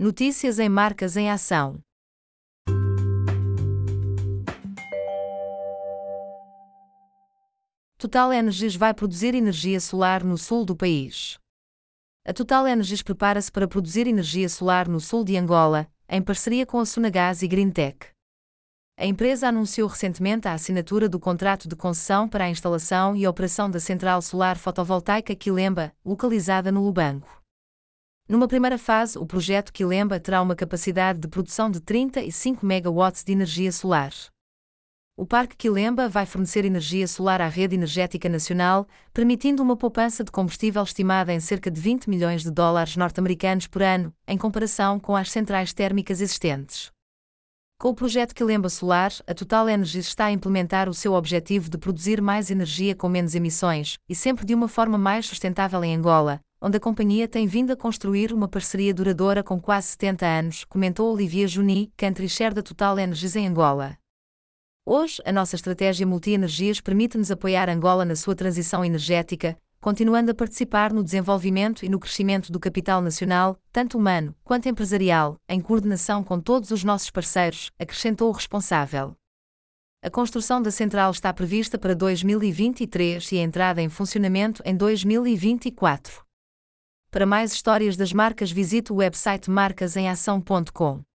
Notícias em Marcas em Ação. Total Energies vai produzir energia solar no sul do país. A Total Energies prepara-se para produzir energia solar no sul de Angola, em parceria com a Sunagás e Greentech. A empresa anunciou recentemente a assinatura do contrato de concessão para a instalação e operação da central solar fotovoltaica Quilemba, localizada no Lubango. Numa primeira fase, o projeto Quilemba terá uma capacidade de produção de 35 MW de energia solar. O Parque Quilemba vai fornecer energia solar à rede energética nacional, permitindo uma poupança de combustível estimada em cerca de 20 milhões de dólares norte-americanos por ano, em comparação com as centrais térmicas existentes. Com o projeto Quilemba Solar, a Total Energies está a implementar o seu objetivo de produzir mais energia com menos emissões, e sempre de uma forma mais sustentável em Angola, onde a companhia tem vindo a construir uma parceria duradoura com quase 70 anos, comentou Olivier Juni, country share da Total Energies em Angola. Hoje, a nossa estratégia multi-energias permite-nos apoiar Angola na sua transição energética, continuando a participar no desenvolvimento e no crescimento do capital nacional, tanto humano quanto empresarial, em coordenação com todos os nossos parceiros, acrescentou o responsável. A construção da central está prevista para 2023 e a entrada em funcionamento em 2024. Para mais histórias das marcas, visite o website marcasemação.com.